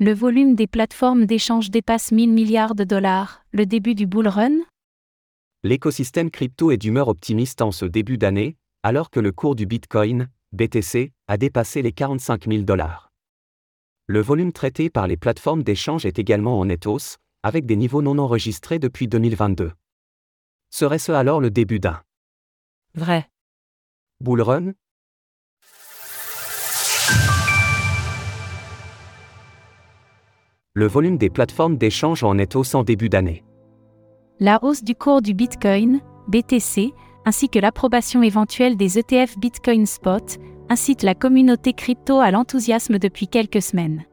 Le volume des plateformes d'échange dépasse 1000 milliards de dollars, le début du bull run? L'écosystème crypto est d'humeur optimiste en ce début d'année, alors que le cours du Bitcoin, BTC, a dépassé les 45 000 dollars. Le volume traité par les plateformes d'échange est également en net hausse, avec des niveaux non enregistrés depuis 2022. Serait-ce alors le début d'un? Vrai. bull run Le volume des plateformes d'échange en net hausse en début d'année. La hausse du cours du Bitcoin, BTC, ainsi que l'approbation éventuelle des ETF Bitcoin Spot, incite la communauté crypto à l'enthousiasme depuis quelques semaines.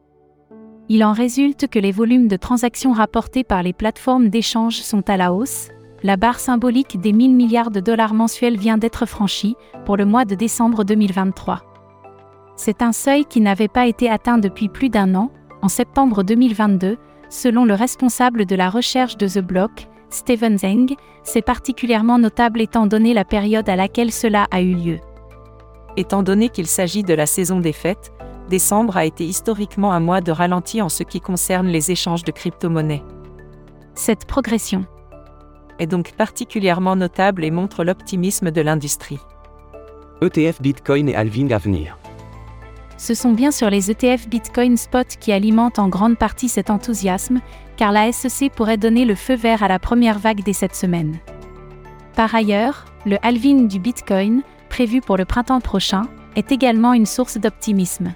Il en résulte que les volumes de transactions rapportés par les plateformes d'échange sont à la hausse, la barre symbolique des 1000 milliards de dollars mensuels vient d'être franchie pour le mois de décembre 2023. C'est un seuil qui n'avait pas été atteint depuis plus d'un an, en septembre 2022, selon le responsable de la recherche de The Block, Steven Zeng, c'est particulièrement notable étant donné la période à laquelle cela a eu lieu. Étant donné qu'il s'agit de la saison des fêtes, décembre a été historiquement un mois de ralenti en ce qui concerne les échanges de crypto-monnaies. Cette progression est donc particulièrement notable et montre l'optimisme de l'industrie. ETF Bitcoin et halving à venir. Ce sont bien sûr les ETF Bitcoin Spot qui alimentent en grande partie cet enthousiasme, car la SEC pourrait donner le feu vert à la première vague dès cette semaine. Par ailleurs, le halving du Bitcoin, prévu pour le printemps prochain, est également une source d'optimisme.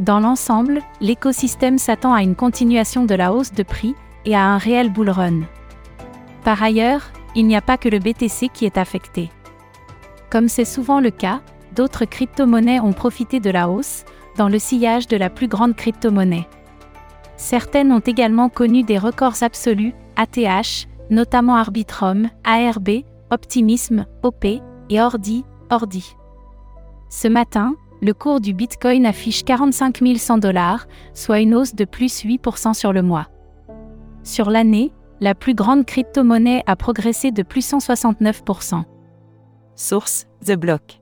Dans l'ensemble, l'écosystème s'attend à une continuation de la hausse de prix et à un réel bull run. Par ailleurs, il n'y a pas que le BTC qui est affecté. Comme c'est souvent le cas, d'autres crypto-monnaies ont profité de la hausse, dans le sillage de la plus grande crypto-monnaie. Certaines ont également connu des records absolus, ATH, notamment Arbitrum, ARB, Optimism, OP, et Ordi, Ordi. Ce matin, le cours du Bitcoin affiche 45 100 dollars, soit une hausse de plus 8% sur le mois. Sur l'année, la plus grande crypto-monnaie a progressé de plus 169%. Source The Block.